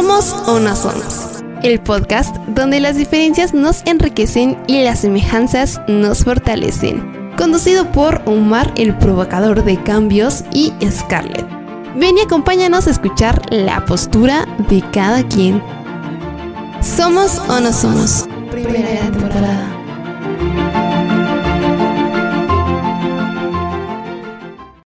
Somos, o no somos, el podcast donde las diferencias nos enriquecen y las semejanzas nos fortalecen. Conducido por Omar, el provocador de cambios, y Scarlett. Ven y acompáñanos a escuchar la postura de cada quien. ¿Somos o no somos? Primera.